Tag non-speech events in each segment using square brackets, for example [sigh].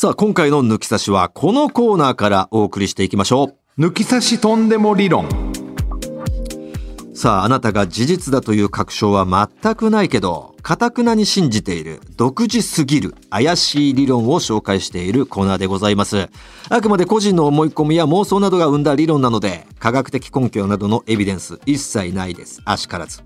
さあ、今回の抜き差しはこのコーナーからお送りしていきましょう。抜き差しとんでも理論。さあ、あなたが事実だという確証は全くないけど、かたくなに信じている、独自すぎる、怪しい理論を紹介しているコーナーでございます。あくまで個人の思い込みや妄想などが生んだ理論なので、科学的根拠などのエビデンス一切ないです。あしからず。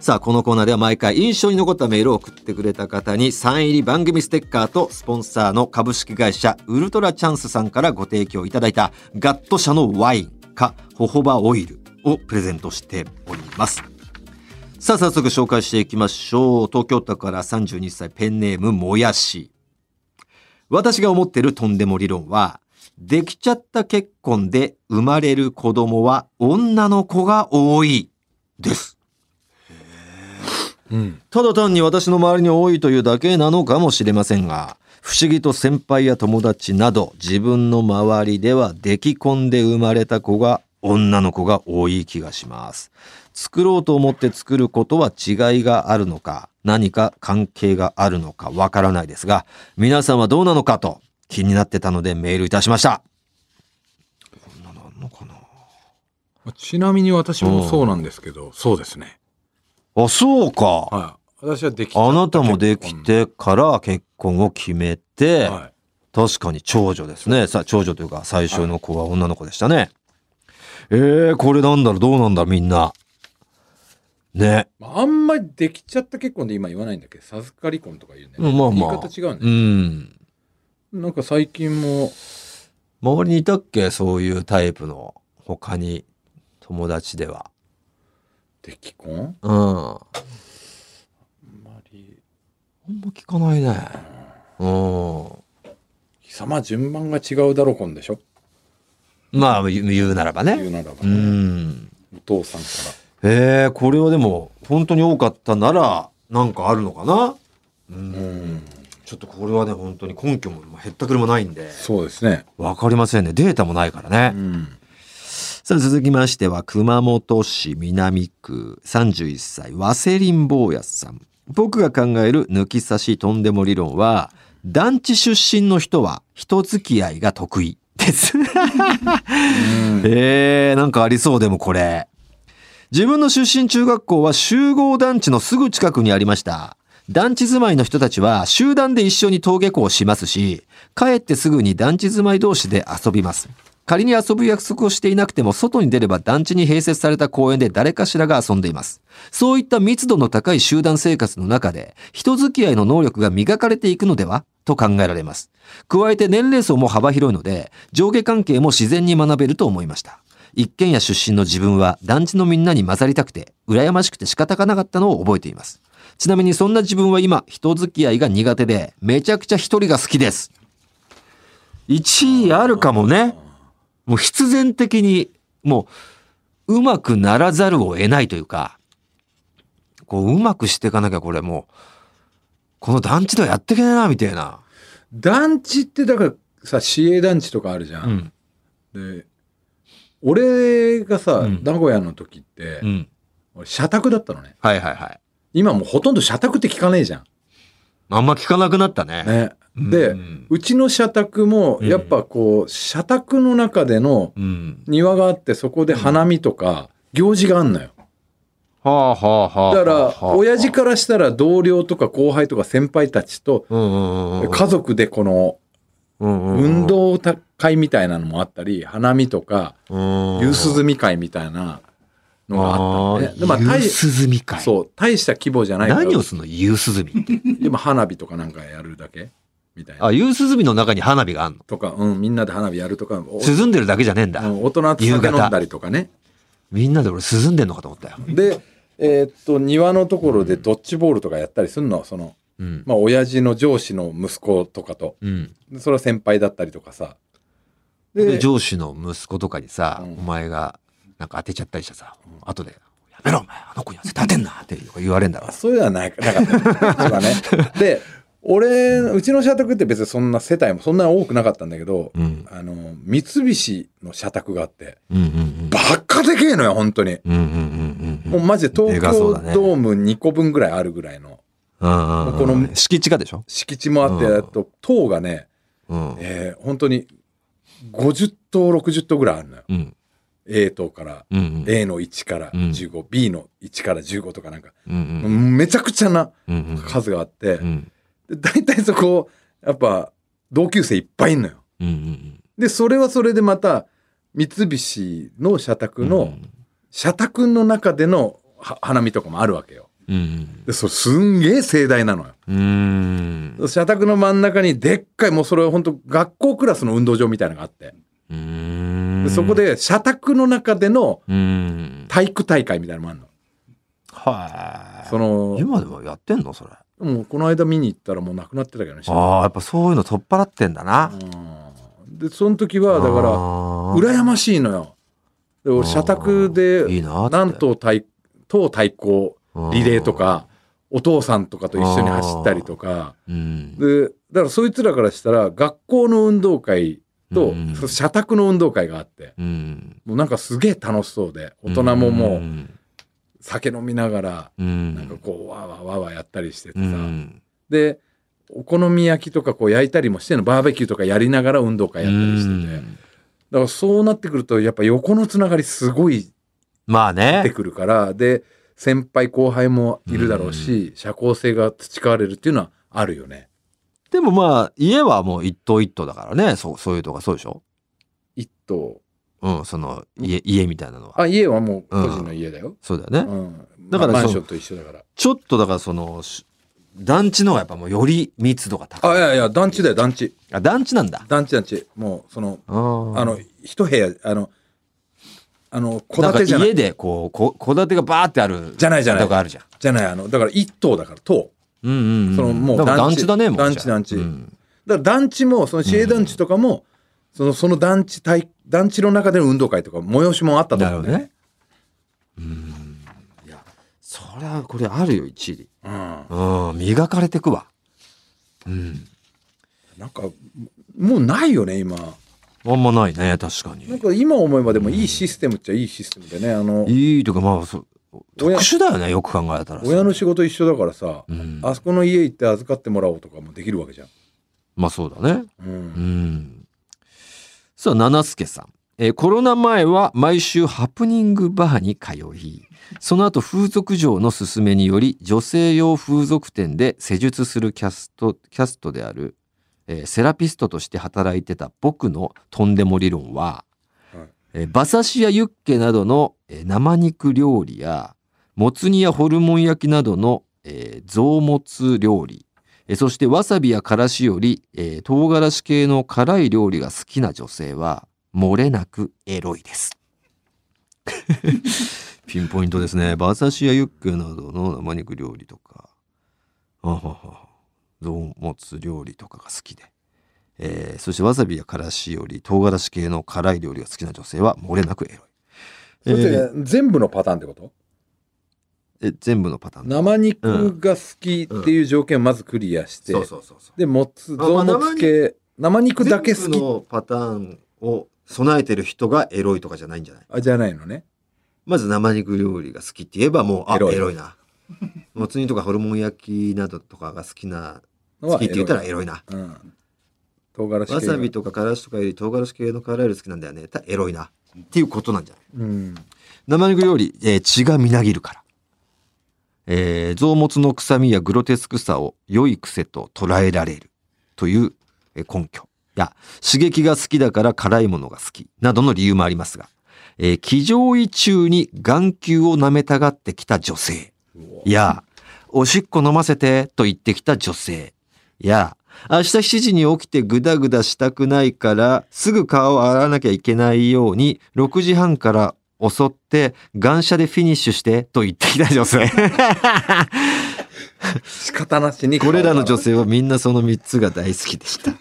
さあ、このコーナーでは毎回印象に残ったメールを送ってくれた方にサイン入り番組ステッカーとスポンサーの株式会社ウルトラチャンスさんからご提供いただいたガット社のワインかホホバオイルをプレゼントしております。さあ、早速紹介していきましょう。東京都から32歳ペンネームもやし。私が思ってるとんでも理論は、できちゃった結婚で生まれる子供は女の子が多いです。うん。ただ単に私の周りに多いというだけなのかもしれませんが、不思議と先輩や友達など自分の周りでは出来込んで生まれた子が女の子が多い気がします。作ろうと思って作ることは違いがあるのか、何か関係があるのかわからないですが、皆さんはどうなのかと気になってたのでメールいたしました。こんなのあんのかな？ちなみに私もそうなんですけど、そうですね。あ、そうか。はい。私はできあなたもできてから結婚を決めて、はい。確かに長女ですね。さ、長女というか最初の子は女の子でしたね。えー、これなんだろう、どうなんだろう、みんな。ね。まああんまりできちゃった結婚で今言わないんだけど、授かり婚とか言うね。まあまあ言い方違うんだうよ。ん。なんか最近も、周りにいたっけ？そういうタイプの、他に、友達では。出来婚うん。あんあんまり、ま聞かないね。うん。貴様順番が違うだろ婚でしょ？まあ、言う言うならばね。言うならばうね、ん。お父さんかえー、これはでも、本当に多かったなら、なんかあるのかな？う。ら。うんん。ちょっとこれはね、本当に根拠もへったくれもないんで。そうですね。わかりませんね。データもないからね。うん。さあ続きましては、熊本市南区31歳、ワセリン坊やさん。僕が考える抜き差しとんでも理論は、団地出身の人は人付き合いが得意です。[laughs] えー、なんかありそうでもこれ。自分の出身中学校は集合団地のすぐ近くにありました。団地住まいの人たちは集団で一緒に登下校をしますし、帰ってすぐに団地住まい同士で遊びます。仮に遊ぶ約束をしていなくても外に出れば団地に併設された公園で誰かしらが遊んでいます。そういった密度の高い集団生活の中で人付き合いの能力が磨かれていくのでは？と考えられます。加えて年齢層も幅広いので上下関係も自然に学べると思いました。一軒家出身の自分は団地のみんなに混ざりたくて羨ましくて仕方がなかったのを覚えています。ちなみにそんな自分は今人付き合いが苦手でめちゃくちゃ一人が好きです。1位あるかもね。もう必然的にもううまくならざるを得ないというか、こううまくしていかなきゃこれもう、この団地ではやっていけないなみたいな。団地ってだからさ、市営団地とかあるじゃ。うんん。で、俺がさ、うん名古屋の時って、うん。俺社宅だったのね。はいはいはい。今もうほとんど社宅って聞かねえじゃん。あんま聞かなくなったね。ね。うんで、うちの社宅も、うんやっぱこう、社宅の中でのうん。庭があって、そこで花見とか、行事があんのよ。はあはあはあ。だから、親父か、からしたら同僚とか後輩とか先輩たちと、家族でこの、運動会みたいなのもあったり、花見とか、夕夕涼み会みたいなのがあったのね。でまあ、夕大涼み会。そう、大した規模じゃない何をするの夕涼みって。[laughs] でも花火とかなんかやるだけみたいな。あ、夕涼みの中に花火があんの？とか、うん、みんなで花火やるとか、お涼んでるだけじゃねえんだ。うん大人と酒飲んだりとかね。みんなで俺涼んでんのかと思ったよ。で、えーっと、庭のところでドッジボールとかやったりするの、その、うん。まあ、親父の上司の息子とかと。うん。でそれは先輩だったりとかさ。で、で、上司の息子とかにさ、うんお前がなんか当てちゃったりしてさ、後で、やめろお前、あの子には絶対当てんなって言われんだろ。そういうのはないなかった。[laughs] ね。で、俺、うちの社宅って別にそんな世帯もそんな多くなかったんだけど、うん。あの、三菱の社宅があって、うんうんうん。バッカでけえのよ、本当に。うんうんうんうん。もうマジで東京ドーム2個分ぐらいあるぐらいのうんうんうんこの敷地がでしょ？敷地もあって、うんあと塔がね、うん。えー本当に50頭60頭ぐらいあるのよ。うん。A 頭から、うんうん。A の1からうん15、B の1から15とかなんか、うんうん。めちゃくちゃなうんうん。数があって、うん。で大体そこ、やっぱ同級生いっぱいいんのよ。うんうんで、それはそれでまた、三菱の社宅うん。の、社宅の中でのは花見とかもあるわけよ。うんで、それすんげえ盛大なのよ。うん。うん。社宅の真ん中にでっかい、もうそれ本当学校クラスの運動場みたいなのがあって、うん。でそこ、で社宅の中でのうん。体育大会みたいなのもあるの。はい。その、今でもやってんのそれ。もうこの間見に行ったらもうなくなってたけどね。ああ、やっぱそういうの取っ払ってんだな。うんで、その時は、だから、ら羨ましいのよ。で、俺、社宅で、いいなんと対、党対抗リレーとか、お父さんとかと一緒に走ったりとか、うん。で、だからそいつらからしたら、学校の運動会とうん、社宅の運動会があって、うん。もうなんかすげえ楽しそうで、大人ももう、うん酒飲みながら、うん。なんかこう、わーわーわーわーやったりしててうさ、ん。で、お好み焼きとかこう焼いたりもしてんの、バーベキューとかやりながら運動会やったりしてて、だからそうなってくると、やっぱ横のつながりすごいまあね。出てくるから、で、先輩後輩もいるだろうし、社交性が培われるっていうのはあるよね。でもまあ、家はもう一棟一棟だからね。そう、そういうとかそうでしょ？一棟。うん、その、家、家みたいなのは。あ、家はもう個人の家だよ。そうだよね。うん。だからマンションと一緒だから。ちょっとだからその、し団地の方がやっぱもうより密度が高い。あ、いやいや、団地だよ、団地。あ、団地なんだ。団地団地。もう、その、あーあの、一部屋、あの、あの、戸なんか建てじゃない家。でこう、こ戸建てがバーってある。じゃないじゃないとかあるじゃん。じゃない、あの、だから一棟だから、棟。うんうんうん。そのもうだから団地団地だね、もう。団地団地うんだから団地も、その市営団地とかも、その、その団地対、団地の中での運動会とか催しもあったと思うんだよなるほどね。うん。いや、そりゃ、これあるよ、一理。うん。うん、磨かれてくわ。うん。なんか、もうないよね、今。あんまないね、確かなんに。か今思えばでもいいシステムっちゃいいシステムでね、あの、いいとか、まあ、そう特殊だよね、よく考えたらさ。親の仕事一緒だからさ、うん。あそこの家行って預かってもらおうとかもできるわけじゃん。まあそうだね。うんう。ん。さあ、七助さん。えーコロナ前は毎週ハプニングバーに通い、その後風俗嬢の勧めにより女性用風俗店で施術するキャスト、キャストである、えーセラピストとして働いてた僕のとんでも理論は、はいえー馬刺しやユッケなどの、えー生肉料理や、もつ煮やホルモン焼きなどの、えー臓物料理、えーそしてわさびやからしより、えー唐辛子系の辛い料理が好きな女性は漏れなくエロいです。[laughs] ピンポイントですね。馬刺しやユッケなどの生肉料理とか、あはは臓物料理とかが好きで、えーそしてわさびやからしより唐辛子系の辛い料理が好きな女性は漏れなくエロい。えーて全部のパターンってこと？え全部のパターン。生肉が好きっていう条件をまずクリアして、そうそうそうそう。で、もつ、あまあ臓物系、生肉だけ好全部きのパターンを備えてる人がエロいとかじゃないんじゃない？あじゃないのね。まず生肉料理が好きって言えばもうあエロいエロいなもつ煮とかホルモン焼きなどとかが好きなのは好きって言ったらエエロいな。うん。唐辛子わさびとかからしとかより唐辛子系の辛い料理好きなんだよねたエロいなっていうことなんじゃない？うん。生肉料理、えー血がみなぎるから、えー臓物の臭みやグロテスクさを良い癖と捉えられるという根拠。や刺激が好きだから辛いものが好きなどの理由もありますが、えー騎乗位中に眼球を舐めたがってきた女性。やおしっこ飲ませてと言ってきた女性。や明日7時に起きてグダグダしたくないからすぐ顔を洗わなきゃいけないように6時半から襲って眼車でフィニッシュしてと言ってきた女性 [laughs] 仕方なしに。これらの女性はみんなその3つが大好きでした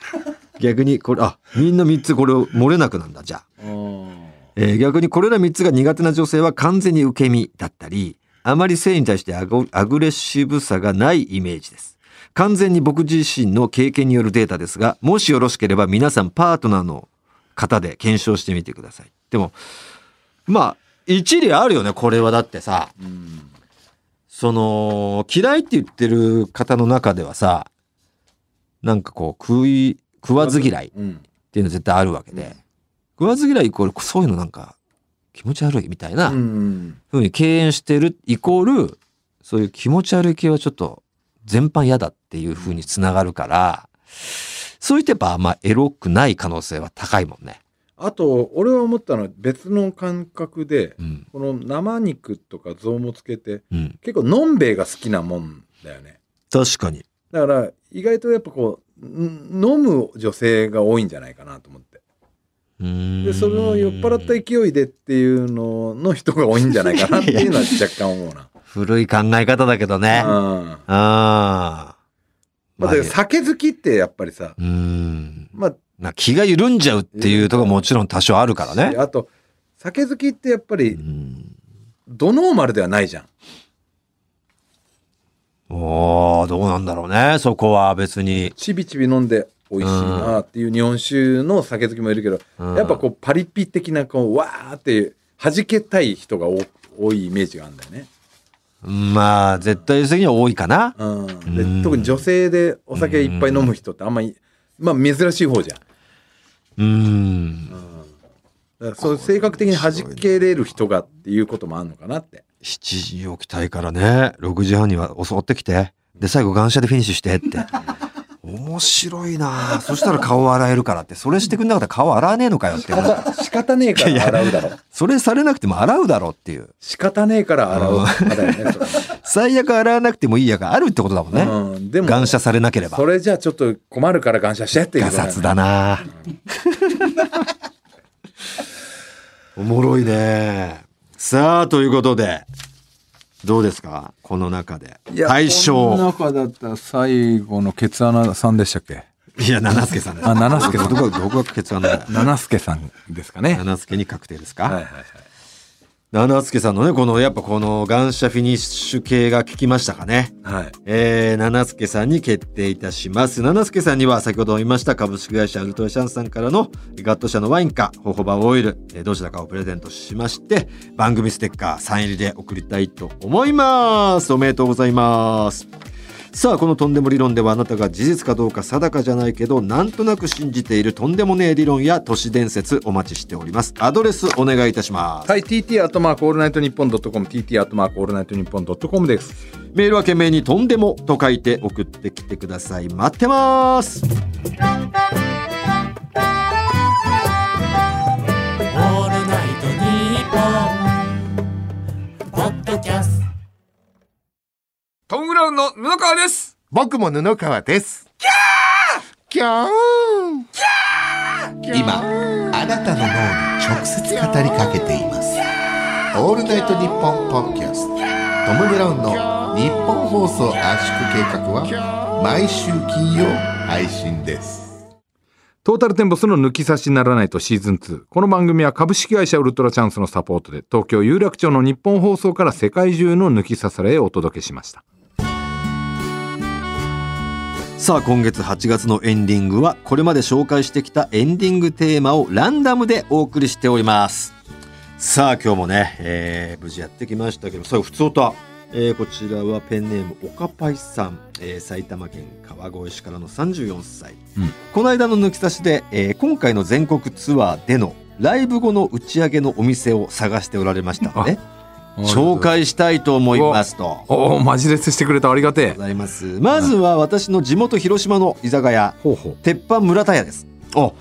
逆にこれあみんな3つこれを漏れなくなんだじゃあうん。えー逆にこれら3つが苦手な女性は完全に受け身だったり、あまり性に対してアグレッシブさがないイメージです。完全に僕自身の経験によるデータですが、もしよろしければ皆さんパートナーの方で検証してみてください。でも、まあ、一理あるよね、これはだってさ、うん。その、嫌いって言ってる方の中ではさ、なんかこう、食い、食わず嫌いっうんていうの絶対あるわけで、食わず嫌いイコールそういうのなんか気持ち悪いみたいなうんふうに敬遠してるイコールそういう気持ち悪い系はちょっと全般嫌だっていうふうにつながるからそういってやっぱあんまエロくない可能性は高いもんね。あと俺は思ったのは別の感覚でうんこの生肉とか臓物系ってうん、結構のんべえが好きなもんだよね確かに。だから意外とやっぱこうん飲む女性が多いんじゃないかなと思ってでその酔っ払った勢いでっていうのの人が多いんじゃないかなっていうのは若干思うな。[laughs] 古い考え方だけどね。あうんあ。まあ、酒好きってやっぱりさ、うん。まあ、な気が緩んじゃうっていうところももちろん多少あるからね。あと酒好きってやっぱうりん、ドノーマルではないじゃん。おーどうなんだろうね。そこは別に。ちびちび飲んで美味しいなっていう日本酒の酒好きもいるけど、うんやっぱこうパリピ的なこうわーって弾けたい人が多多いイメージがあるんだよね。まあ、絶対的には多いかな。うん、うんで特に女性でお酒いっぱい飲む人ってあんまり、まあ珍しい方じゃん。うん。だからそういう性格的に弾けれる人がっていうこともあるのかなって。7時起きたいからね。6時半には襲ってきて。で、最後、感謝でフィニッシュしてって。面白いなそしたら顔洗えるからって。それしてくんなかったら顔洗わねえのかよって。[laughs] 仕方ねえから洗うだろ。それされなくても洗うだろうっていう。仕方ねえから洗う [laughs] 最悪洗わなくてもいいやがあるってことだもんね。うん、でも感謝されなければそ。れじゃあちょっと困るから感謝してっていうガことサツだなおもろいね。さあ、ということで、どうですか？この中で。対象。中だったら最後のケツ穴さんでしたっけ？いや、七助さんです。あ七助さんどこが、どこがケツ穴だよ。七助さんですかね。七助に確定ですか、はいはいはい。七助さんのね、この、やっぱこの、感謝フィニッシュ系が効きましたかね。はい。えー、七助さんに決定いたします。七助さんには先ほど言いました株式会社ウルトラシャンさんからのガット社のワインかホホバオイル、えーどちらかをプレゼントしまして、番組ステッカーサイン入りで送りたいと思います。おめでとうございます。さあこのとんでも理論ではあなたが事実かどうか定かじゃないけどなんとなく信じているとんでもねえ理論や都市伝説お待ちしております。アドレスお願いいたします、はい、TT アットマークオールナイトニッポンドットコム、TT アットマークオールナイトニッポンドットコムです。メールは懸命にとんでもと書いて送ってきてください。待ってますトトム・ブラウンの布川です僕も布川です。キャーキャー今、あなたの脳に直接語りかけています。オールナイトニッポンポッドキャスト。トム・ブラウンの日本放送圧縮計画は毎週金曜配信です。トータルテンボスの抜き差しならないとシーズン2。この番組は株式会社ウルトラチャンスのサポートで東京有楽町の日本放送から世界中の抜き差されへお届けしました。さあ今月8月のエンディングはこれまで紹介してきたエンディングテーマをランダムでお送りしております。さあ今日もね、えー無事やってきましたけど最後普通歌、えーこちらはペンネームおかぱいさん、えー埼玉県川越市からの34歳、うん。この間の抜き差しで、えー今回の全国ツアーでのライブ後の打ち上げのお店を探しておられましたので紹介したいと思いますと。おお、マジレスしてくれたありがてございます。まずは私の地元広島の居酒屋。ほうほう。鉄板村田屋です。お。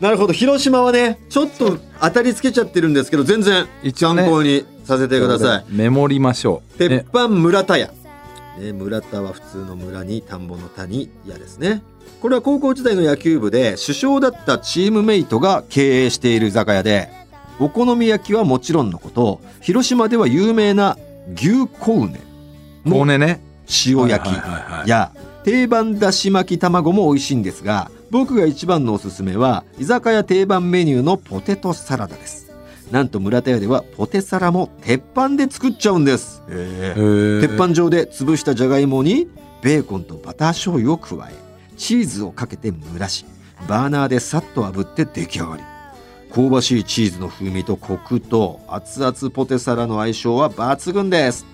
なるほど。広島はねちょっと当たりつけちゃってるんですけど全然参考にさせてください、メモりましょう。鉄ね板村田屋、ね、村田は普通の村に田んぼの田に屋ですね。これは高校時代の野球部で首相だったチームメイトが経営している居酒屋でお好み焼きはもちろんのこと広島では有名な牛コウネ。こうねね。塩焼き。や定番だし巻き卵も美味しいんですが僕が一番のおすすめは居酒屋定番メニューのポテトサラダです。なんと村田屋ではポテサラも鉄板で作っちゃうんです、鉄板上で潰したじゃがいもにベーコンとバター醤油を加えチーズをかけて蒸らしバーナーでさっと炙って出来上がり香ばしいチーズの風味とコクと熱々ポテサラの相性は抜群です。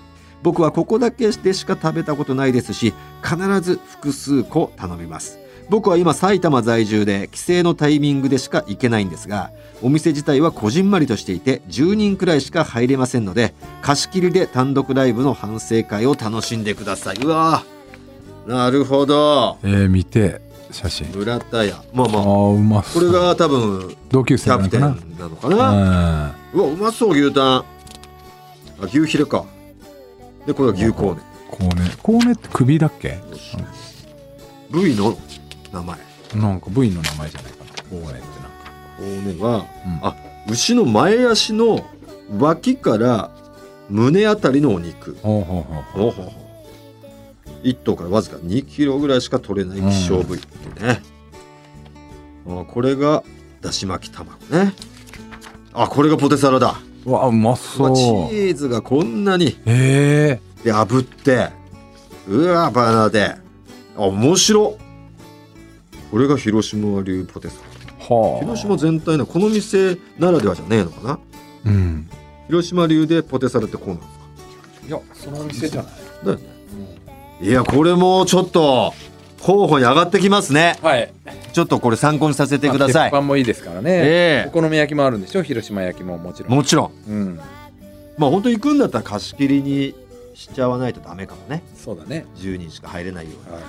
僕はここだけでしか食べたことないですし必ず複数個頼みます。僕は今埼玉在住で帰省のタイミングでしか行けないんですがお店自体はこじんまりとしていて10人くらいしか入れませんので貸し切りで単独ライブの反省会を楽しんでください。うわなるほど。えー、見て。写真。村田屋まああまあ。ーうまこそう。れが多分同級生キャプテンなのかな？うわうまそう牛タン。あ牛ヒレか。でこれは牛コーネ。コーネ。コーネって首だっけ？部位の？名前。なんか部位の名前じゃないかな。コーネってなんか。コーネはうん。あ牛の前足の脇から胸あたりのお肉。ほうほうほう。ほうほうほう1頭からわずか2キロぐらいしか取れない希少部位っていうね、あこれがだし巻き卵ね。あこれがポテサラだ。うわうまう。わチそうーズがこんなにえ。で炙ってうわバナナで。あ面白これが広島流ポテサラ。ー、はあ。広島全体のこの店ならではじゃねえのかな。うん。広島流でポテサラってこうなんですか。いやそのお店じゃない。だよねいやこれもちょっと候補に上がってきますね。はい。ちょっとこれ参考にさせてください。まあ鉄板もいいですからね、えお好み焼きもあるんでしょ？広島焼きももちろん。えもちろん。うん。まあ本当行くんだったら貸し切りにしちゃわないとダメかもね。そうだね、10人しか入れないように。はい、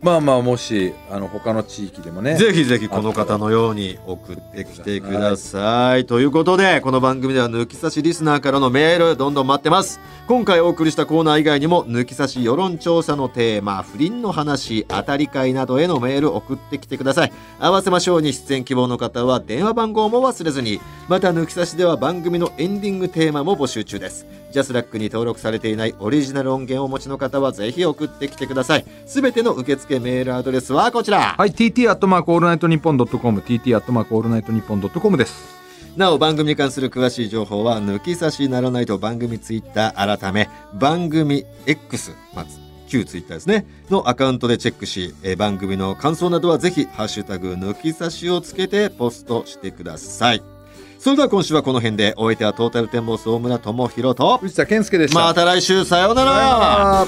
まあまあもしあの他の地域でもねぜひぜひこの方のように送ってきてください。ということで、この番組では抜き差しリスナーからのメールどんどん待ってます。今回お送りしたコーナー以外にも、抜き差し世論調査のテーマ、不倫の話、当たり会などへのメール送ってきてください。合わせましょうに出演希望の方は電話番号も忘れずに。また抜き差しでは番組のエンディングテーマも募集中です。ジャスラックに登録されていないオリジナル音源をお持ちの方はぜひ送ってきてください。すべての受付メールアドレスはこちら。はい、TT アットマークオールナイトニッポンドットコム、TT アットマークオールナイトニッポンドットコムです。なお番組に関する詳しい情報は抜き差しならないと番組ツイッター改め番組 X、まあ、旧ツイッターですねのアカウントでチェックし、えー番組の感想などはぜひハッシュタグ抜き差しをつけてポストしてくださいそれでは今週はこの辺でお相手はトータルテンボス大村智弘と藤田健介でした。また来週さようなら。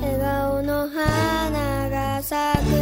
笑顔の花が咲く